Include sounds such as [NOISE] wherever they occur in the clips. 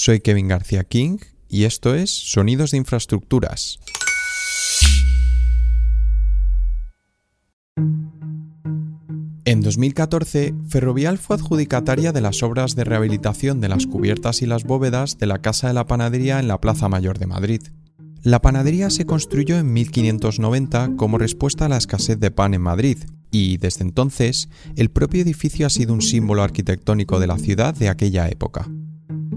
soy Kevin García King y esto es Sonidos de Infraestructuras. En 2014, Ferrovial fue adjudicataria de las obras de rehabilitación de las cubiertas y las bóvedas de la Casa de la Panadería en la Plaza Mayor de Madrid. La panadería se construyó en 1590 como respuesta a la escasez de pan en Madrid, y desde entonces el propio edificio ha sido un símbolo arquitectónico de la ciudad de aquella época.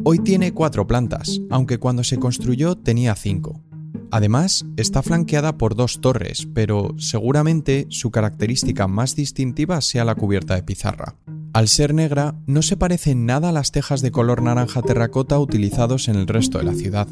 Hoy tiene cuatro plantas, aunque cuando se construyó tenía cinco. Además, está flanqueada por dos torres, pero seguramente su característica más distintiva sea la cubierta de pizarra. Al ser negra, no se parece nada a las tejas de color naranja terracota utilizados en el resto de la ciudad.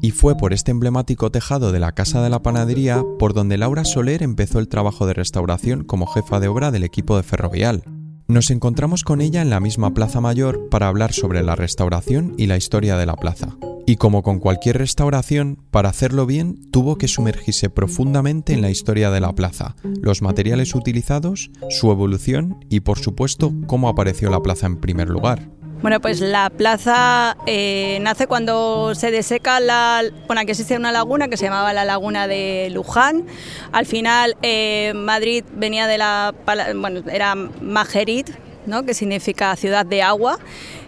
Y fue por este emblemático tejado de la Casa de la Panadería por donde Laura Soler empezó el trabajo de restauración como jefa de obra del equipo de Ferrovial, nos encontramos con ella en la misma Plaza Mayor para hablar sobre la restauración y la historia de la plaza. Y como con cualquier restauración, para hacerlo bien tuvo que sumergirse profundamente en la historia de la plaza, los materiales utilizados, su evolución y por supuesto cómo apareció la plaza en primer lugar. Bueno, pues la plaza eh, nace cuando se deseca la. Bueno, aquí existe una laguna que se llamaba la Laguna de Luján. Al final, eh, Madrid venía de la. Bueno, era Majerit, ¿no? que significa ciudad de agua.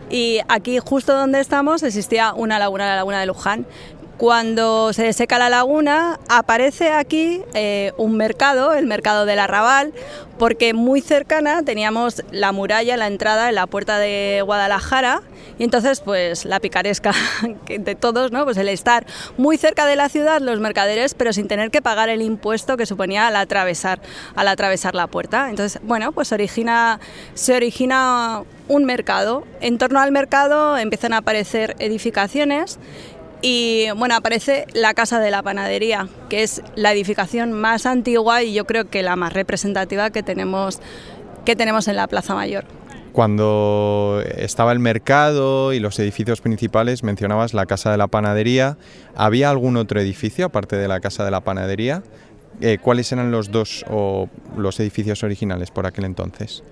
Y aquí, justo donde estamos, existía una laguna, la Laguna de Luján. Cuando se seca la laguna, aparece aquí eh, un mercado, el mercado del arrabal, porque muy cercana teníamos la muralla, la entrada en la puerta de Guadalajara, y entonces pues la picaresca [LAUGHS] de todos, ¿no? Pues el estar muy cerca de la ciudad, los mercaderes, pero sin tener que pagar el impuesto que suponía al atravesar, al atravesar la puerta. Entonces, bueno, pues origina, se origina un mercado. En torno al mercado empiezan a aparecer edificaciones y bueno, aparece la Casa de la Panadería, que es la edificación más antigua y yo creo que la más representativa que tenemos, que tenemos en la Plaza Mayor. Cuando estaba el mercado y los edificios principales, mencionabas la Casa de la Panadería. ¿Había algún otro edificio aparte de la Casa de la Panadería? Eh, ¿Cuáles eran los dos o los edificios originales por aquel entonces?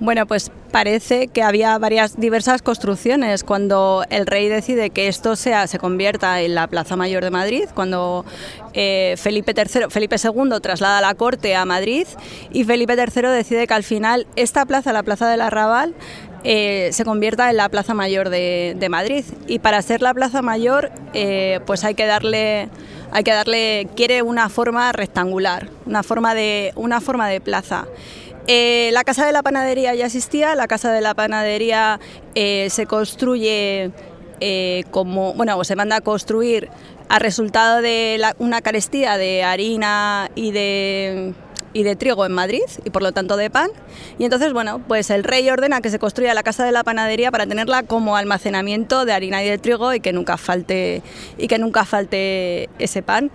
Bueno, pues parece que había varias diversas construcciones cuando el rey decide que esto sea se convierta en la Plaza Mayor de Madrid, cuando eh, Felipe III, Felipe II traslada la corte a Madrid y Felipe III decide que al final esta plaza, la Plaza del Arrabal, eh, se convierta en la Plaza Mayor de, Madrid. Y para ser la Plaza Mayor, eh, pues hay que darle hay que darle quiere una forma rectangular, una forma de una forma de plaza. Eh, la casa de la panadería ya existía, la casa de la panadería eh, se construye eh, como, bueno, se manda a construir a resultado de una carestía de harina y de, y de trigo en Madrid y por lo tanto de pan. Y entonces, bueno, pues el rey ordena que se construya la casa de la panadería para tenerla como almacenamiento de harina y de trigo y que nunca falte, y que nunca falte ese pan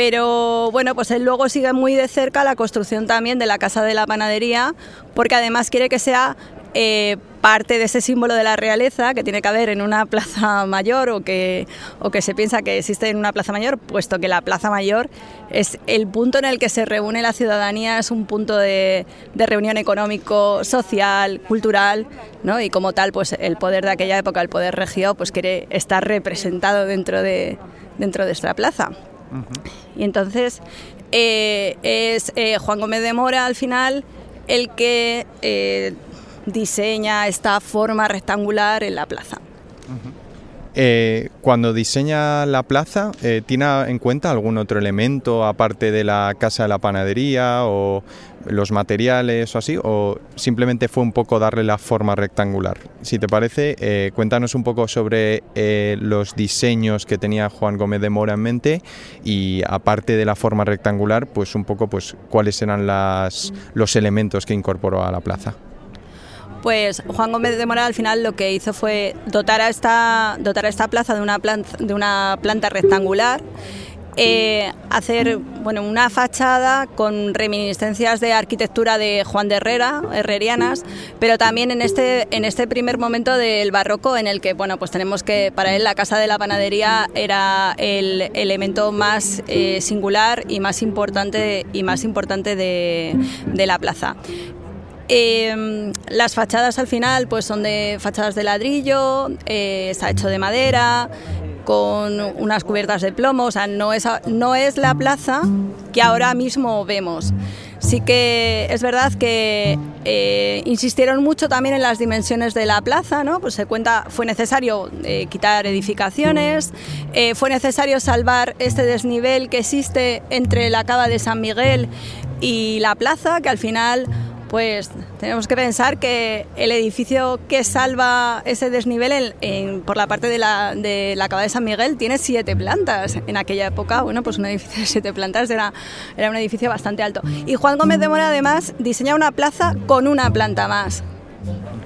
pero bueno, pues él luego sigue muy de cerca la construcción también de la Casa de la Panadería, porque además quiere que sea eh, parte de ese símbolo de la realeza que tiene que haber en una plaza mayor o que, o que se piensa que existe en una plaza mayor, puesto que la plaza mayor es el punto en el que se reúne la ciudadanía, es un punto de, reunión económico, social, cultural, ¿no? y como tal, pues el poder de aquella época, el poder regio, pues quiere estar representado dentro de, dentro de esta plaza. Y entonces eh, es eh, Juan Gómez de Mora al final el que eh, diseña esta forma rectangular en la plaza. Eh, cuando diseña la plaza, eh, ¿tiene en cuenta algún otro elemento aparte de la casa de la panadería o los materiales o así? ¿O simplemente fue un poco darle la forma rectangular? Si te parece, eh, cuéntanos un poco sobre los diseños que tenía Juan Gómez de Mora en mente y aparte de la forma rectangular, pues un poco pues cuáles eran las, los elementos que incorporó a la plaza pues Juan Gómez de Mora al final lo que hizo fue dotar a esta, dotar a esta plaza de una planta, de una planta rectangular. Eh, hacer bueno, una fachada con reminiscencias de arquitectura de Juan de Herrera, herrerianas, pero también en este, en este primer momento del barroco en el que bueno, pues tenemos que, para él la casa de la panadería era el elemento más eh, singular y más importante, y más importante de la plaza. Em, las fachadas al final pues son de fachadas de ladrillo, eh, está hecho de madera, con unas cubiertas de plomo, o sea, no es, no es la plaza que ahora mismo vemos. Sí que es verdad que eh, insistieron mucho también en las dimensiones de la plaza, ¿no? Pues se cuenta, fue necesario eh, quitar edificaciones, eh, fue necesario salvar este desnivel que existe entre la cava de San Miguel y la plaza, que al final pues tenemos que pensar que el edificio que salva ese desnivel por la parte de la, de la Cava de San Miguel tiene siete plantas. En aquella época, bueno, pues un edificio de siete plantas era, era un edificio bastante alto. Y Juan Gómez de Mora además diseña una plaza con una planta más.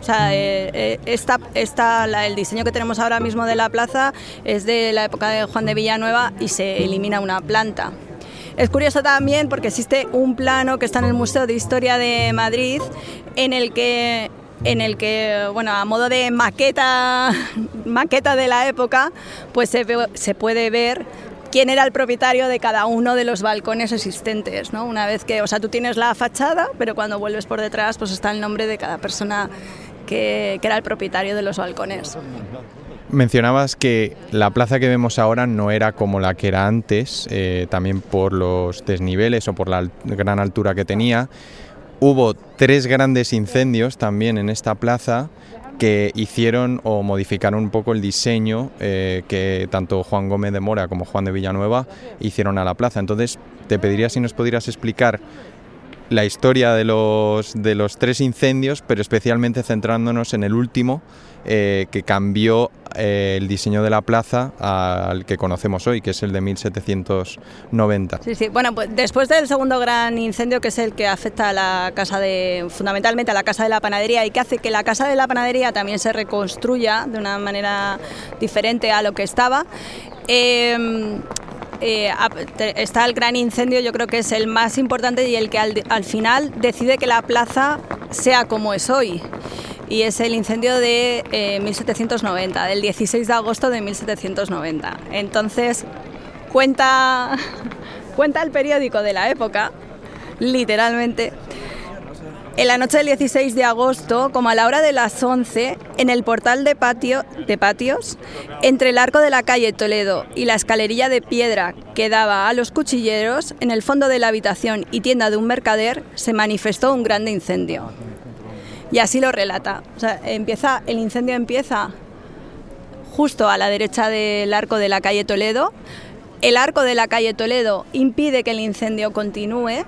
O sea, eh, eh, el diseño que tenemos ahora mismo de la plaza es de la época de Juan de Villanueva y se elimina una planta. Es curioso también porque existe un plano que está en el Museo de Historia de Madrid en el que en el que, bueno, a modo de maqueta, [LAUGHS] maqueta de la época, pues se, puede ver quién era el propietario de cada uno de los balcones existentes, ¿no? Una vez que, o sea, tú tienes la fachada, pero cuando vuelves por detrás, pues está el nombre de cada persona que era el propietario de los balcones. Mencionabas que la plaza que vemos ahora no era como la que era antes, eh, también por los desniveles o por la gran altura que tenía. Hubo tres grandes incendios también en esta plaza que hicieron o modificaron un poco el diseño eh, que tanto Juan Gómez de Mora como Juan de Villanueva hicieron a la plaza. Entonces, te pediría si nos pudieras explicar la historia de los, de los tres incendios, pero especialmente centrándonos en el último, eh, que cambió eh, el diseño de la plaza al que conocemos hoy, que es el de 1790. Sí, sí. Bueno, pues después del segundo gran incendio, que es el que afecta a la casa de, fundamentalmente a la casa de la panadería y que hace que la casa de la panadería también se reconstruya de una manera diferente a lo que estaba. Eh, eh, está el gran incendio, yo creo que es el más importante y el que al, final decide que la plaza sea como es hoy. Y es el incendio de 1790, eh, del 16 de agosto de 1790. Entonces, cuenta, [LAUGHS] cuenta el periódico de la época, literalmente, en la noche del 16 de agosto, como a la hora de las 11, en el portal de, patio, de patios, entre el arco de la calle Toledo y la escalerilla de piedra que daba a los cuchilleros, en el fondo de la habitación y tienda de un mercader, se manifestó un grande incendio. Y así lo relata. empieza, el incendio empieza justo a la derecha del arco de la calle Toledo. El arco de la calle Toledo impide que el incendio continúe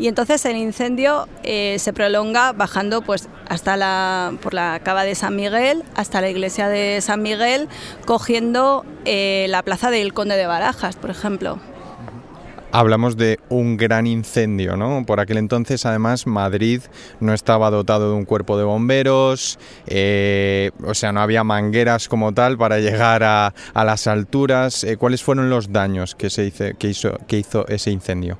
y entonces el incendio eh, se prolonga bajando pues hasta la por la cava de San Miguel hasta la iglesia de San Miguel cogiendo eh, la plaza del Conde de Barajas por ejemplo Hablamos de un gran incendio, ¿no? Por aquel entonces, además, Madrid no estaba dotado de un cuerpo de bomberos, eh, o sea, no había mangueras como tal para llegar a, las alturas. ¿Cuáles fueron los daños que, se hizo, que hizo ese incendio?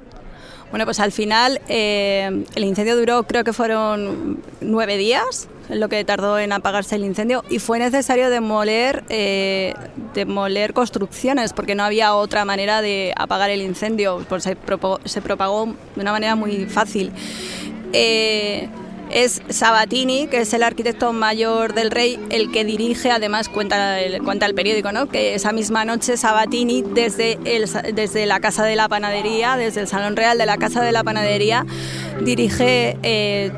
Bueno, pues al final eh, el incendio duró, creo que fueron nueve días, lo que tardó en apagarse el incendio, y fue necesario demoler, eh, demoler construcciones, porque no había otra manera de apagar el incendio, pues se, propagó, de una manera muy fácil. Eh, es Sabatini, que es el arquitecto mayor del rey, el que dirige, además cuenta el, cuenta el periódico, ¿no? que esa misma noche Sabatini desde, el, desde la Casa de la Panadería, desde el Salón Real de la Casa de la Panadería, dirige, eh,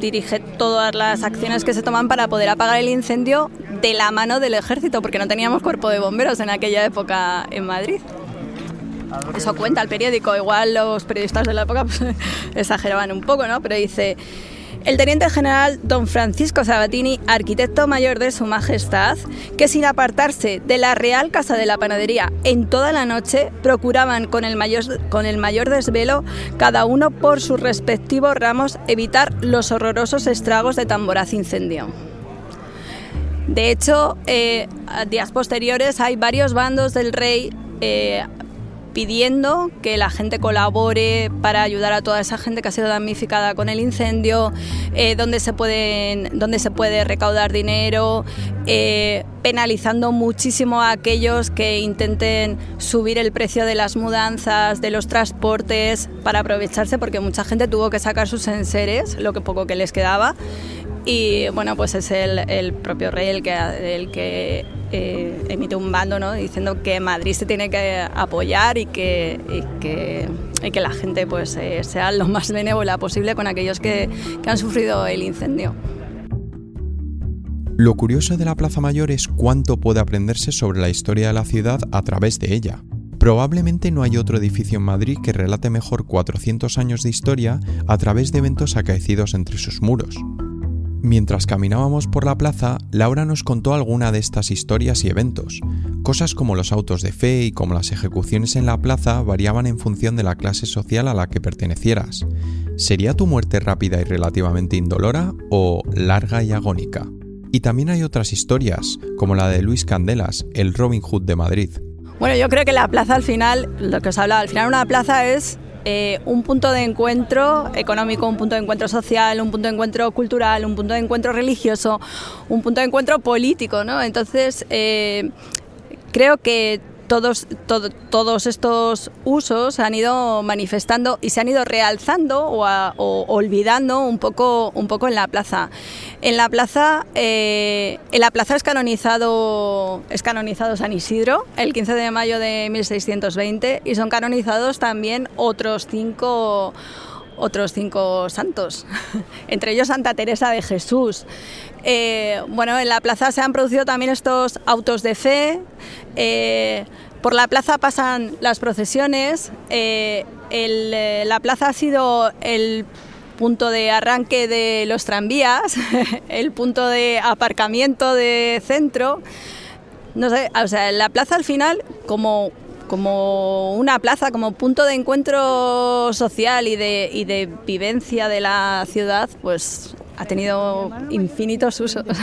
dirige todas las acciones que se toman para poder apagar el incendio de la mano del ejército, porque no teníamos cuerpo de bomberos en aquella época en Madrid. Eso cuenta el periódico, igual los periodistas de la época pues, [LAUGHS] exageraban un poco, ¿no? Pero dice... El teniente general don Francisco Sabatini, arquitecto mayor de Su Majestad, que sin apartarse de la Real Casa de la Panadería en toda la noche, procuraban con el mayor, con el mayor desvelo, cada uno por sus respectivos ramos, evitar los horrorosos estragos de tan voraz incendio. De hecho, eh, días posteriores hay varios bandos del rey eh, pidiendo que la gente colabore para ayudar a toda esa gente que ha sido damnificada con el incendio, eh, donde, se pueden, donde se puede recaudar dinero, eh, penalizando muchísimo a aquellos que intenten subir el precio de las mudanzas, de los transportes, para aprovecharse, porque mucha gente tuvo que sacar sus enseres, lo que poco que les quedaba. Y bueno, pues es el, propio rey el que, el que emite un bando diciendo que Madrid se tiene que apoyar y que, que, la gente pues, eh, sea lo más benévola posible con aquellos que, que han sufrido el incendio. Lo curioso de la Plaza Mayor es cuánto puede aprenderse sobre la historia de la ciudad a través de ella. Probablemente no hay otro edificio en Madrid que relate mejor 400 años de historia a través de eventos acaecidos entre sus muros. Mientras caminábamos por la plaza, Laura nos contó alguna de estas historias y eventos. Cosas como los autos de fe y como las ejecuciones en la plaza variaban en función de la clase social a la que pertenecieras. ¿Sería tu muerte rápida y relativamente indolora o larga y agónica? Y también hay otras historias, como la de Luis Candelas, el Robin Hood de Madrid. Bueno, yo creo que la plaza al final, lo que os hablaba, al final una plaza es eh, un punto de encuentro económico, un punto de encuentro social, un punto de encuentro cultural, un punto de encuentro religioso, un punto de encuentro político, ¿no? Entonces, eh, creo que todos, todos estos usos han ido manifestando y se han ido realzando o, olvidando un poco, un poco en la plaza. En la plaza, eh, en la plaza es canonizado, es canonizado San Isidro el 15 de mayo de 1620 y son canonizados también otros cinco otros cinco santos, [LAUGHS] entre ellos Santa Teresa de Jesús. Eh, bueno, en la plaza se han producido también estos autos de fe. Eh, por la plaza pasan las procesiones. Eh, la plaza ha sido el punto de arranque de los tranvías, [LAUGHS] el punto de aparcamiento de centro. No sé, o sea, la plaza al final, como como una plaza, como punto de encuentro social y de, y de vivencia de la ciudad, pues ha tenido infinitos usos. [LAUGHS]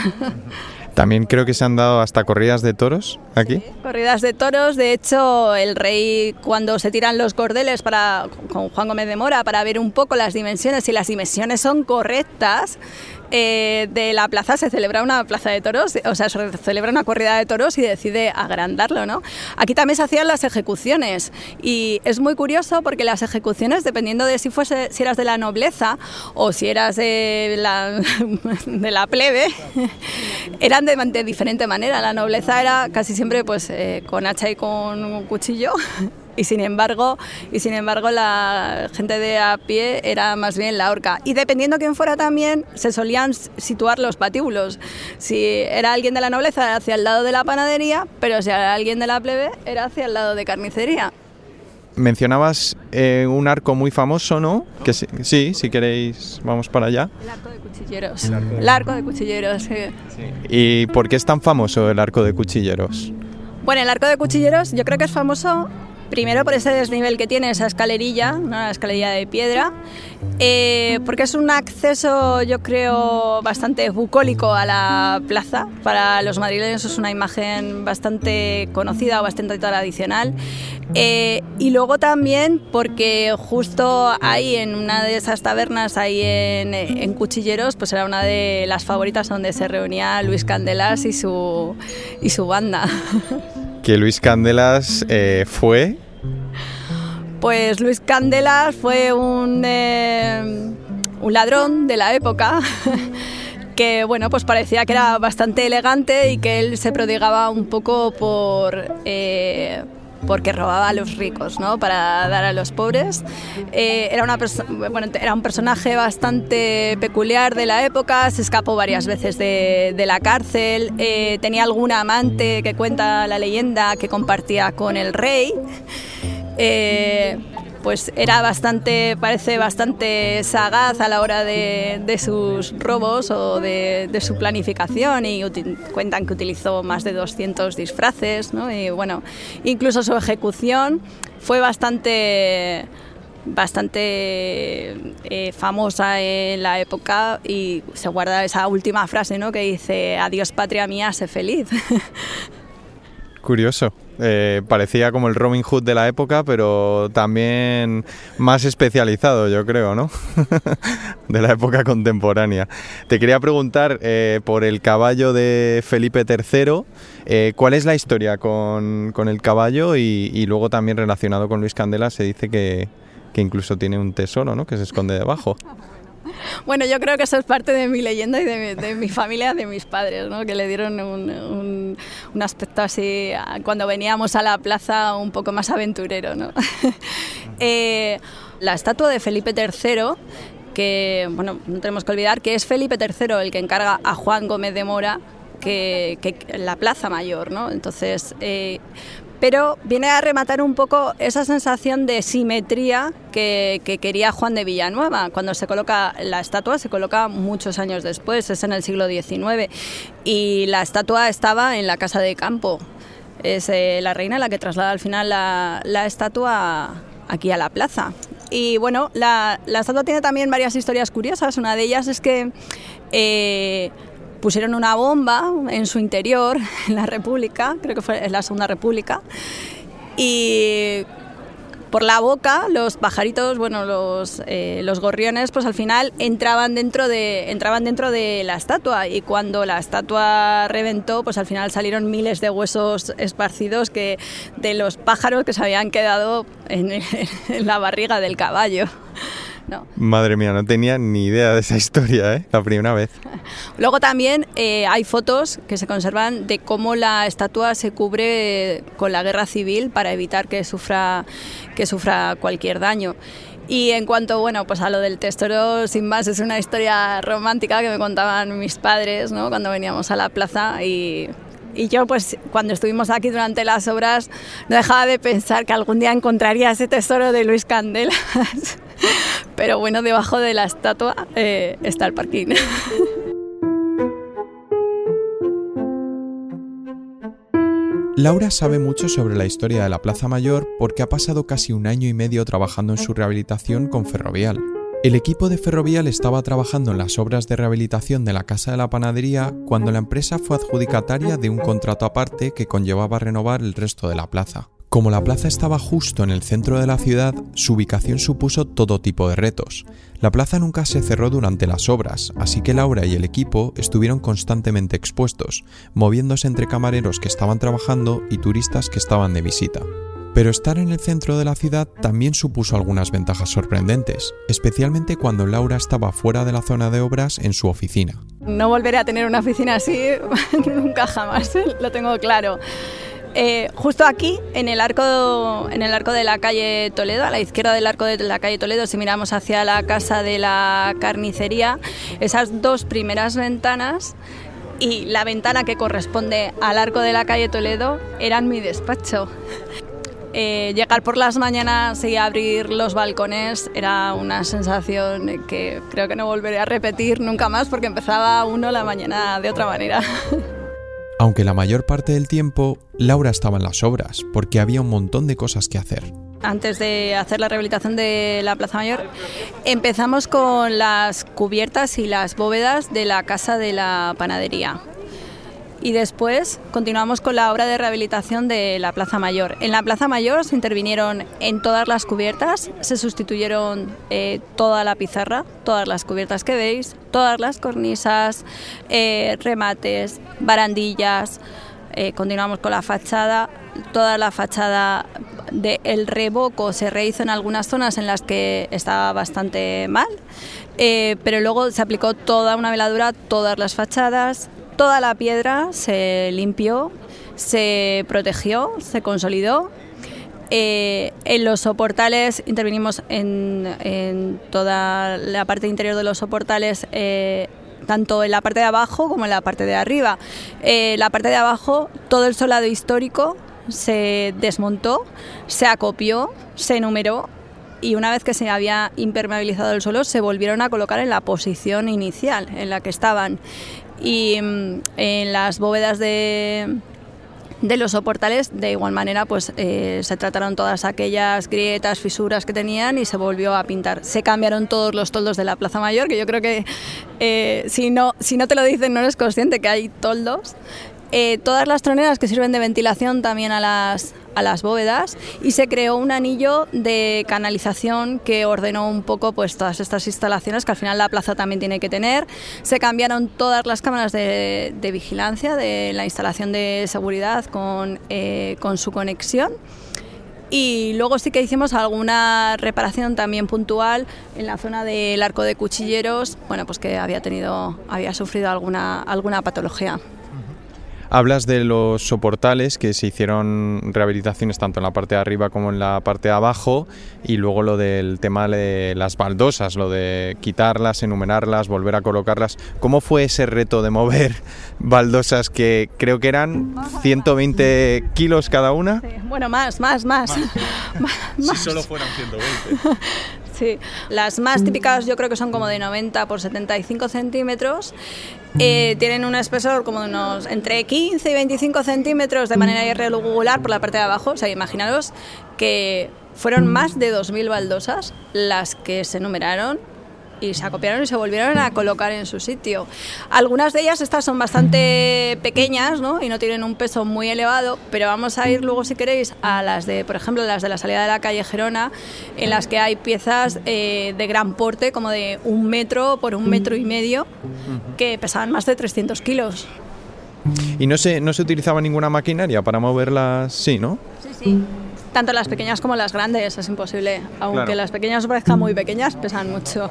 También creo que se han dado hasta corridas de toros aquí. corridas de toros. De hecho, el rey cuando se tiran los cordeles para, con Juan Gómez de Mora para ver un poco las dimensiones, si las dimensiones son correctas, eh, de la plaza se celebra una plaza de toros, o sea, se celebra una corrida de toros y decide agrandarlo, ¿no? Aquí también se hacían las ejecuciones y es muy curioso porque las ejecuciones, dependiendo de si fuese, si eras de la nobleza o si eras de la, [LAUGHS] de la plebe, [LAUGHS] eran de, diferente manera. La nobleza era casi siempre pues eh, con hacha y con cuchillo [LAUGHS] y sin embargo y sin embargo la gente de a pie era más bien la horca. Y dependiendo quién fuera también se solían situar los patíbulos. Si era alguien de la nobleza hacia el lado de la panadería pero si era alguien de la plebe era hacia el lado de carnicería. Mencionabas eh, un arco muy famoso no que sí, si queréis vamos para allá. El arco de cuchilleros. El arco de, cuchilleros sí. y por qué es tan famoso el arco de cuchilleros bueno, el arco de cuchilleros yo creo que es famoso Primero por ese desnivel que tiene esa escalerilla, una escalerilla de piedra, eh, porque es un acceso, yo creo, bastante bucólico a la plaza. Para los madrileños es una imagen bastante conocida o bastante tradicional. Eh, y luego también porque justo ahí en una de esas tabernas, ahí en, en, Cuchilleros, pues era una de las favoritas donde se reunía Luis Candelas y su, y su banda. [LAUGHS] Que Luis Candelas eh, fue pues Luis Candelas fue un, eh, un ladrón de la época. [LAUGHS] que bueno, pues parecía que era bastante elegante y que él se prodigaba un poco por eh, porque robaba a los ricos, ¿no? Para dar a los pobres. Eh, era, una bueno, era un personaje bastante peculiar de la época, se escapó varias veces de, la cárcel, tenía alguna amante que cuenta la leyenda que compartía con el rey. Eh, pues era bastante, parece bastante sagaz a la hora de, sus robos o de, su planificación y cuentan que utilizó más de 200 disfraces, ¿no? Y bueno, incluso su ejecución fue bastante bastante eh, famosa en la época y se guarda esa última frase ¿no? que dice adiós patria mía, sé feliz. [LAUGHS] Curioso. Eh, parecía como el Robin Hood de la época, pero también más especializado, yo creo, ¿no? [LAUGHS] de la época contemporánea. Te quería preguntar eh, por el caballo de Felipe III, eh, ¿cuál es la historia con, el caballo? Y, luego también relacionado con Luis Candela se dice que, que incluso tiene un tesoro, ¿no? Que se esconde debajo. [LAUGHS] Bueno, yo creo que eso es parte de mi leyenda y de mi, familia, de mis padres, ¿no? que le dieron un, aspecto así, cuando veníamos a la plaza, un poco más aventurero. ¿no? [LAUGHS] Eh, la estatua de Felipe III que bueno, no tenemos que olvidar que es Felipe III el que encarga a Juan Gómez de Mora que, la Plaza Mayor, ¿no? Entonces, eh, pero viene a rematar un poco esa sensación de simetría que, quería Juan de Villanueva. Cuando se coloca la estatua, se coloca muchos años después, es en el siglo XIX, y la estatua estaba en la casa de campo. Es eh, la reina la que traslada al final la, estatua aquí a la plaza. Y bueno, la, estatua tiene también varias historias curiosas. Una de ellas es que eh, pusieron una bomba en su interior, [LAUGHS] en la República, creo que fue en la Segunda República, y por la boca los pajaritos, bueno, los, eh, los gorriones, pues al final entraban dentro, de, entraban dentro de la estatua y cuando la estatua reventó, pues al final salieron miles de huesos esparcidos que, de los pájaros que se habían quedado en, [LAUGHS] en la barriga del caballo. Madre mía, no tenía ni idea de esa historia, ¿eh? La primera vez. [LAUGHS] Luego también eh, hay fotos que se conservan de cómo la estatua se cubre con la guerra civil para evitar que sufra, que sufra cualquier daño. Y en cuanto bueno, pues a lo del testoro, sin más, es una historia romántica que me contaban mis padres ¿no? cuando veníamos a la plaza y y yo, pues, cuando estuvimos aquí durante las obras, no dejaba de pensar que algún día encontraría ese tesoro de Luis Candelas. [LAUGHS] Pero bueno, debajo de la estatua eh, está el parking. [LAUGHS] Laura sabe mucho sobre la historia de la Plaza Mayor porque ha pasado casi un año y medio trabajando en su rehabilitación con Ferrovial. El equipo de Ferrovial estaba trabajando en las obras de rehabilitación de la Casa de la Panadería cuando la empresa fue adjudicataria de un contrato aparte que conllevaba renovar el resto de la plaza. Como la plaza estaba justo en el centro de la ciudad, su ubicación supuso todo tipo de retos. La plaza nunca se cerró durante las obras, así que Laura y el equipo estuvieron constantemente expuestos, moviéndose entre camareros que estaban trabajando y turistas que estaban de visita. Pero estar en el centro de la ciudad también supuso algunas ventajas sorprendentes, especialmente cuando Laura estaba fuera de la zona de obras en su oficina. No volveré a tener una oficina así [LAUGHS] nunca jamás, lo tengo claro. Eh, justo aquí, en el, arco, en el arco de la calle Toledo, a la izquierda del arco de la calle Toledo, si miramos hacia la casa de la carnicería, esas dos primeras ventanas y la ventana que corresponde al arco de la calle Toledo eran mi despacho. Eh, llegar por las mañanas y abrir los balcones era una sensación que creo que no volveré a repetir nunca más porque empezaba uno la mañana de otra manera. [LAUGHS] Aunque la mayor parte del tiempo Laura estaba en las obras, porque había un montón de cosas que hacer. Antes de hacer la rehabilitación de la Plaza Mayor, empezamos con las cubiertas y las bóvedas de la casa de la panadería y después continuamos con la obra de rehabilitación de la Plaza Mayor. En la Plaza Mayor se intervinieron en todas las cubiertas, se sustituyeron eh, toda la pizarra, todas las cubiertas que veis, todas las cornisas, eh, remates, barandillas. Eh, continuamos con la fachada, toda la fachada del revoco se rehizo en algunas zonas en las que estaba bastante mal, pero luego se aplicó toda una veladura, todas las fachadas, Toda la piedra se limpió, se protegió, se consolidó. Eh, en los soportales intervinimos en, toda la parte interior de los soportales, eh, tanto en la parte de abajo como en la parte de arriba. Eh, la parte de abajo, todo el solado histórico se desmontó, se acopió, se numeró y una vez que se había impermeabilizado el suelo se volvieron a colocar en la posición inicial en la que estaban y mm, en las bóvedas de, de los soportales, de igual manera, pues eh, se trataron todas aquellas grietas, fisuras que tenían y se volvió a pintar. Se cambiaron todos los toldos de la Plaza Mayor, que yo creo que eh, si, no, si no te lo dicen no eres consciente que hay toldos. Eh, todas las troneras que sirven de ventilación también a las, a las bóvedas y se creó un anillo de canalización que ordenó un poco pues todas estas instalaciones que al final la plaza también tiene que tener. Se cambiaron todas las cámaras de, vigilancia de la instalación de seguridad con, eh, con su conexión. Y luego sí que hicimos alguna reparación también puntual en la zona del arco de cuchilleros, bueno, pues que había tenido, había sufrido alguna, alguna patología. Hablas de los soportales que se hicieron rehabilitaciones tanto en la parte de arriba como en la parte de abajo y luego lo del tema de las baldosas, lo de quitarlas, enumerarlas, volver a colocarlas. ¿Cómo fue ese reto de mover [LAUGHS] baldosas que creo que eran 120 kilos cada una? bueno, más, más, más. [LAUGHS] Si solo fueran 120. [LAUGHS] Sí, las más típicas yo creo que son como de 90 por 75 centímetros. Eh, tienen un espesor como de unos entre 15 y 25 centímetros de manera irregular por la parte de abajo. O sea, imaginaros que fueron más de 2.000 baldosas las que se numeraron y se acopiaron y se volvieron a colocar en su sitio. Algunas de ellas, estas son bastante pequeñas ¿no? y no tienen un peso muy elevado, pero vamos a ir luego, si queréis, a las de, por ejemplo, las de la salida de la calle Gerona, en las que hay piezas eh, de gran porte, como de un metro por un metro y medio, que pesaban más de 300 kilos. ¿Y no se, no se utilizaba ninguna maquinaria para moverlas? Sí, ¿no? Sí, sí tanto las pequeñas como las grandes, es imposible. Aunque las pequeñas parezcan muy pequeñas, pesan mucho.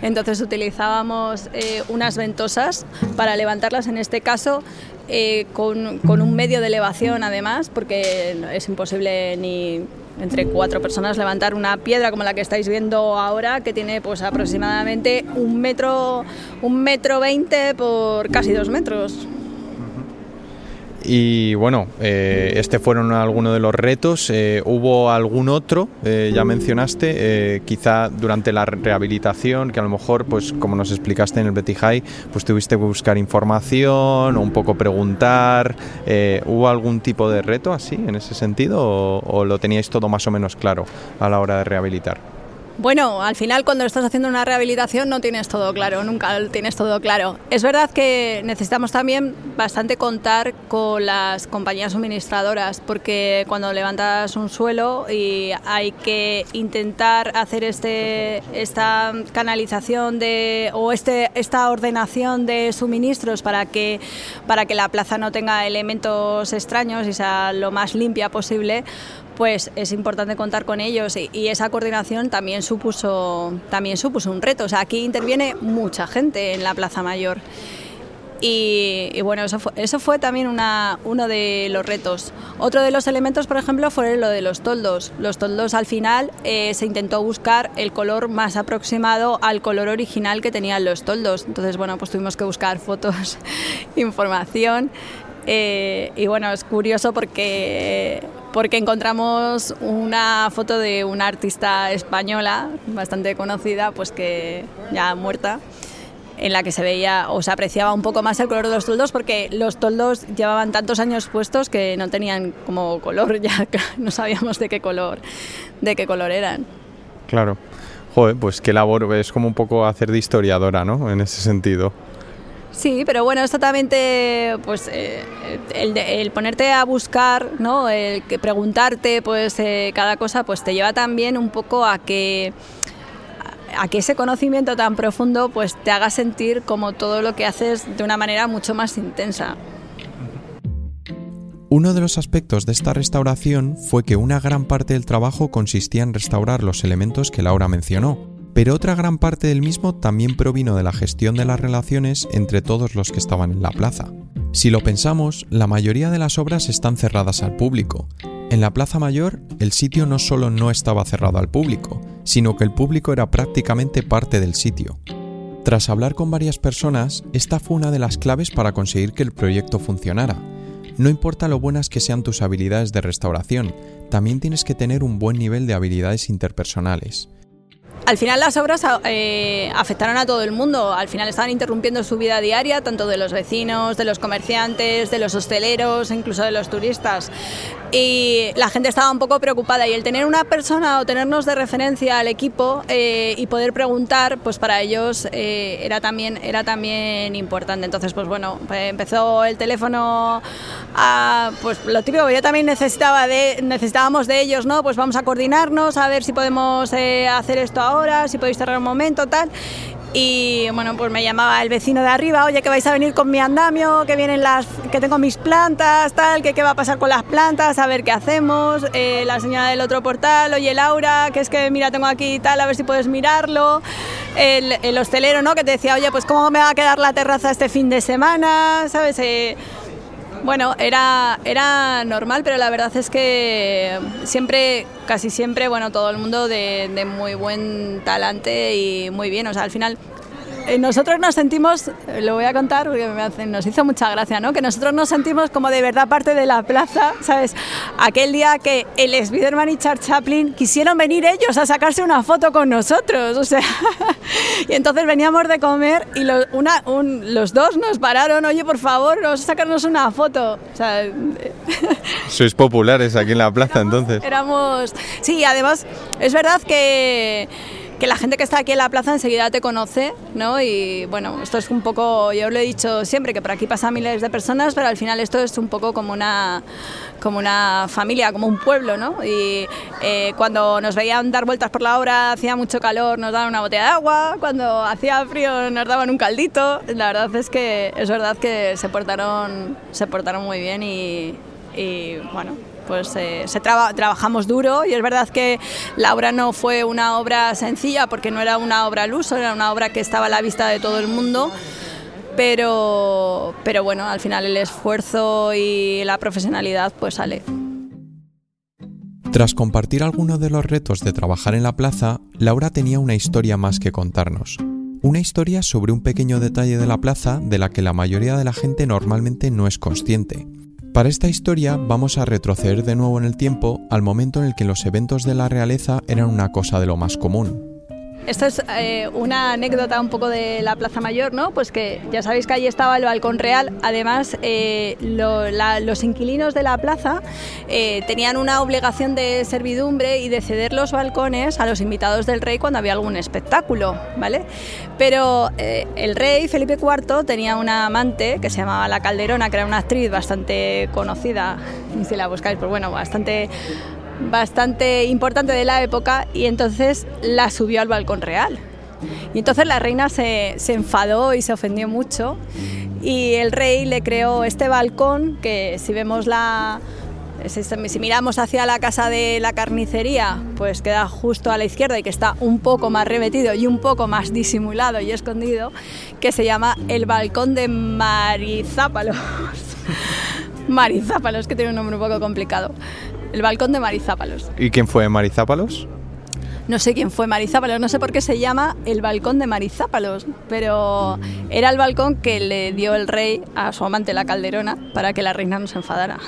Entonces utilizábamos eh, unas ventosas para levantarlas, en este caso eh, con, con, un medio de elevación además, porque es imposible ni entre cuatro personas levantar una piedra como la que estáis viendo ahora, que tiene pues aproximadamente un metro, un metro veinte por casi dos metros. Y bueno, eh, este fueron algunos de los retos. Eh, ¿Hubo algún otro? Eh, ya mencionaste, quizá durante la rehabilitación, que a lo mejor, pues como nos explicaste en el Betty High, pues tuviste que buscar información o un poco preguntar. ¿Hubo algún tipo de reto así, en ese sentido, o lo teníais todo más o menos claro a la hora de rehabilitar? Bueno, al final cuando estás haciendo una rehabilitación no tienes todo claro, nunca tienes todo claro. Es verdad que necesitamos también bastante contar con las compañías suministradoras, porque cuando levantas un suelo y hay que intentar hacer este, esta canalización de, o este, esta ordenación de suministros para que, para que la plaza no tenga elementos extraños y sea lo más limpia posible, pues es importante contar con ellos y, esa coordinación también supuso, también supuso un reto. O sea, aquí interviene mucha gente en la Plaza Mayor. Y, bueno, eso fue, eso fue también una, uno de los retos. Otro de los elementos, por ejemplo, fue lo de los toldos. Los toldos al final eh, se intentó buscar el color más aproximado al color original que tenían los toldos. Entonces, bueno, pues tuvimos que buscar fotos, [LAUGHS] información. Eh, y bueno, es curioso porque porque encontramos una foto de una artista española bastante conocida, pues que ya muerta, en la que se veía o se apreciaba un poco más el color de los toldos porque los toldos llevaban tantos años puestos que no tenían como color, [LAUGHS] ya no sabíamos de qué color, de qué color eran. Claro. Joder, pues qué labor, es como un poco hacer de historiadora, ¿no? En ese sentido. Sí, pero bueno, es totalmente, pues, eh, el, ponerte a buscar, ¿no? El que preguntarte, pues, eh, cada cosa, pues, te lleva también un poco a que a que ese conocimiento tan profundo pues te haga sentir como todo lo que haces de una manera mucho más intensa. Uno de los aspectos de esta restauración fue que una gran parte del trabajo consistía en restaurar los elementos que Laura mencionó, pero otra gran parte del mismo también provino de la gestión de las relaciones entre todos los que estaban en la plaza. Si lo pensamos, la mayoría de las obras están cerradas al público. En la Plaza Mayor, el sitio no solo no estaba cerrado al público, sino que el público era prácticamente parte del sitio. Tras hablar con varias personas, esta fue una de las claves para conseguir que el proyecto funcionara. No importa lo buenas que sean tus habilidades de restauración, también tienes que tener un buen nivel de habilidades interpersonales. Al final las obras eh, afectaron a todo el mundo, al final estaban interrumpiendo su vida diaria, tanto de los vecinos, de los comerciantes, de los hosteleros, incluso de los turistas. Y la gente estaba un poco preocupada y el tener una persona o tenernos de referencia al equipo eh, y poder preguntar, pues para ellos eh, era, también, era también importante. Entonces, pues bueno, pues empezó el teléfono a, pues lo típico, yo también necesitaba de, necesitábamos de ellos, ¿no? Pues vamos a coordinarnos, a ver si podemos hacer esto ahora, si podéis cerrar un momento, tal. Y bueno, pues me llamaba el vecino de arriba, oye, que vais a venir con mi andamio, que vienen las, que tengo mis plantas, tal, que qué va a pasar con las plantas, a ver qué hacemos. Eh, la señora del otro portal, oye, Laura, que es que mira, tengo aquí tal, a ver si puedes mirarlo. El, el hostelero, ¿no? Que te decía, oye, pues cómo me va a quedar la terraza este fin de semana, ¿sabes? Eh, bueno, era, era normal, pero la verdad es que siempre, casi siempre, bueno, todo el mundo de, de muy buen talante y muy bien. O sea, al final nosotros nos sentimos, lo voy a contar porque me hace, nos hizo mucha gracia, ¿no? Que nosotros nos sentimos como de verdad parte de la plaza, ¿sabes? Aquel día que el Spiderman y Charles Chaplin quisieron venir ellos a sacarse una foto con nosotros, o sea, [LAUGHS] y entonces veníamos de comer y una, los dos nos pararon, oye, por favor, vamos a sacarnos una foto. O sea, [LAUGHS] Sois populares aquí en la plaza entonces. Éramos, sí, además es verdad que que la gente que está aquí en la plaza enseguida te conoce, ¿no? Y bueno, esto es un poco, yo lo he dicho siempre, que por aquí pasan miles de personas, pero al final esto es un poco como una, como una familia, como un pueblo, ¿no? Y eh, cuando nos veían dar vueltas por la obra, hacía mucho calor, nos daban una botella de agua, cuando hacía frío nos daban un caldito. La verdad es que es verdad que se portaron, se portaron muy bien y, y bueno, pues eh, trabajamos duro y es verdad que la obra no fue una obra sencilla porque no era una obra al uso, era una obra que estaba a la vista de todo el mundo. Pero, pero bueno, al final el esfuerzo y la profesionalidad pues sale. Tras compartir algunos de los retos de trabajar en la plaza, Laura tenía una historia más que contarnos. Una historia sobre un pequeño detalle de la plaza de la que la mayoría de la gente normalmente no es consciente, para esta historia vamos a retroceder de nuevo en el tiempo al momento en el que los eventos de la realeza eran una cosa de lo más común. Esto es eh, una anécdota un poco de la Plaza Mayor, ¿no? Pues que ya sabéis que allí estaba el balcón real. Además, eh, los inquilinos de la plaza eh, tenían una obligación de servidumbre y de ceder los balcones a los invitados del rey cuando había algún espectáculo, ¿vale? Pero el rey Felipe IV tenía una amante que se llamaba La Calderona, que era una actriz bastante conocida, [LAUGHS] si la buscáis, pues bueno, bastante bastante importante de la época y entonces la subió al balcón real. Y entonces la reina se, se, enfadó y se ofendió mucho y el rey le creó este balcón que si vemos la... Si miramos hacia la casa de la carnicería, pues queda justo a la izquierda y que está un poco más remetido y un poco más disimulado y escondido, que se llama el balcón de Marizápalos. [LAUGHS] Marizápalos, que tiene un nombre un poco complicado. El balcón de Marizápalos. ¿Y quién fue Marizápalos? No sé quién fue Marizápalos, no sé por qué se llama el balcón de Marizápalos, pero era el balcón que le dio el rey a su amante la calderona para que la reina no se enfadara.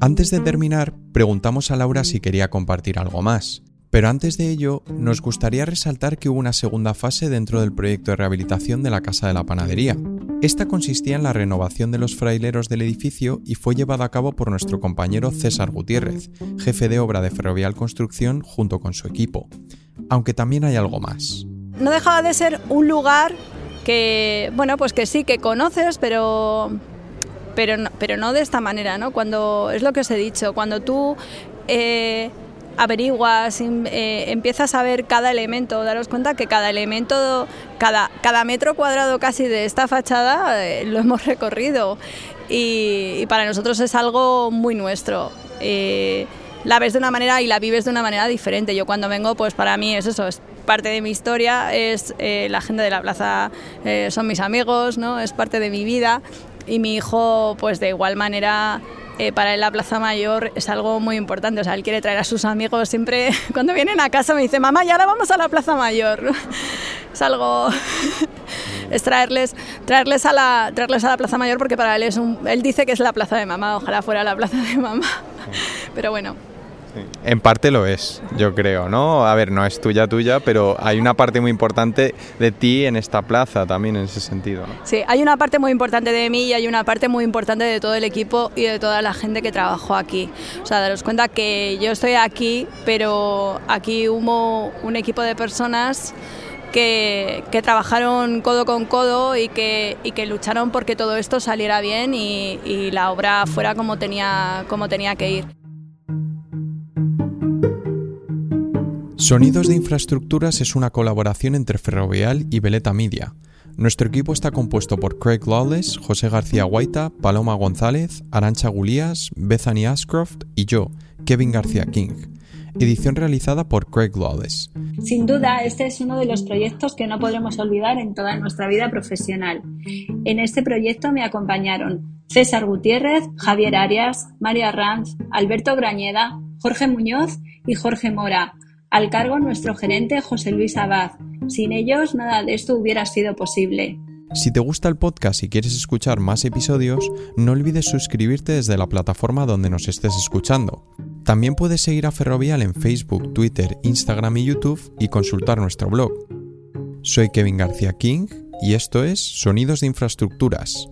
Antes de terminar, preguntamos a Laura si quería compartir algo más. Pero antes de ello, nos gustaría resaltar que hubo una segunda fase dentro del proyecto de rehabilitación de la Casa de la Panadería. Esta consistía en la renovación de los fraileros del edificio y fue llevada a cabo por nuestro compañero César Gutiérrez, jefe de obra de Ferrovial Construcción junto con su equipo. Aunque también hay algo más. No dejaba de ser un lugar que, bueno, pues que sí, que conoces, pero pero no, pero no de esta manera, ¿no? Cuando, es lo que os he dicho, cuando tú eh, averiguas, eh, empiezas a ver cada elemento, daros cuenta que cada elemento, cada, cada metro cuadrado casi de esta fachada eh, lo hemos recorrido y, para nosotros es algo muy nuestro. Eh, la ves de una manera y la vives de una manera diferente. Yo cuando vengo, pues para mí es eso, es parte de mi historia, es la gente de la plaza, son mis amigos, ¿no? es parte de mi vida y mi hijo, pues de igual manera eh, para él la Plaza Mayor es algo muy importante. O sea, él quiere traer a sus amigos siempre, [LAUGHS] cuando vienen a casa me dice, mamá, ya ahora vamos a la Plaza Mayor. [LAUGHS] es algo... [LAUGHS] es traerles, traerles, a la, traerles a la Plaza Mayor porque para él es un... Él dice que es la Plaza de Mamá, ojalá fuera la Plaza de Mamá. Pero bueno, En parte lo es, yo creo, ¿no? A ver, no es tuya tuya, pero hay una parte muy importante de ti en esta plaza también en ese sentido. Sí, hay una parte muy importante de mí y hay una parte muy importante de todo el equipo y de toda la gente que trabajó aquí. O sea, daros cuenta que yo estoy aquí, pero aquí hubo un equipo de personas que, trabajaron codo con codo y que, y que lucharon porque todo esto saliera bien y, y la obra fuera como tenía, como tenía que ir. Sonidos de Infraestructuras es una colaboración entre Ferrovial y Veleta Media. Nuestro equipo está compuesto por Craig Lawless, José García Guaita, Paloma González, Arancha Gulías, Bethany Ashcroft y yo, Kevin García King. Edición realizada por Craig Lawless. Sin duda, este es uno de los proyectos que no podremos olvidar en toda nuestra vida profesional. En este proyecto me acompañaron César Gutiérrez, Javier Arias, María Ranz, Alberto Grañeda, Jorge Muñoz y Jorge Mora, al cargo nuestro gerente José Luis Abad. Sin ellos nada de esto hubiera sido posible. Si te gusta el podcast y quieres escuchar más episodios, no olvides suscribirte desde la plataforma donde nos estés escuchando. También puedes seguir a Ferrovial en Facebook, Twitter, Instagram y YouTube y consultar nuestro blog. Soy Kevin García King y esto es Sonidos de Infraestructuras,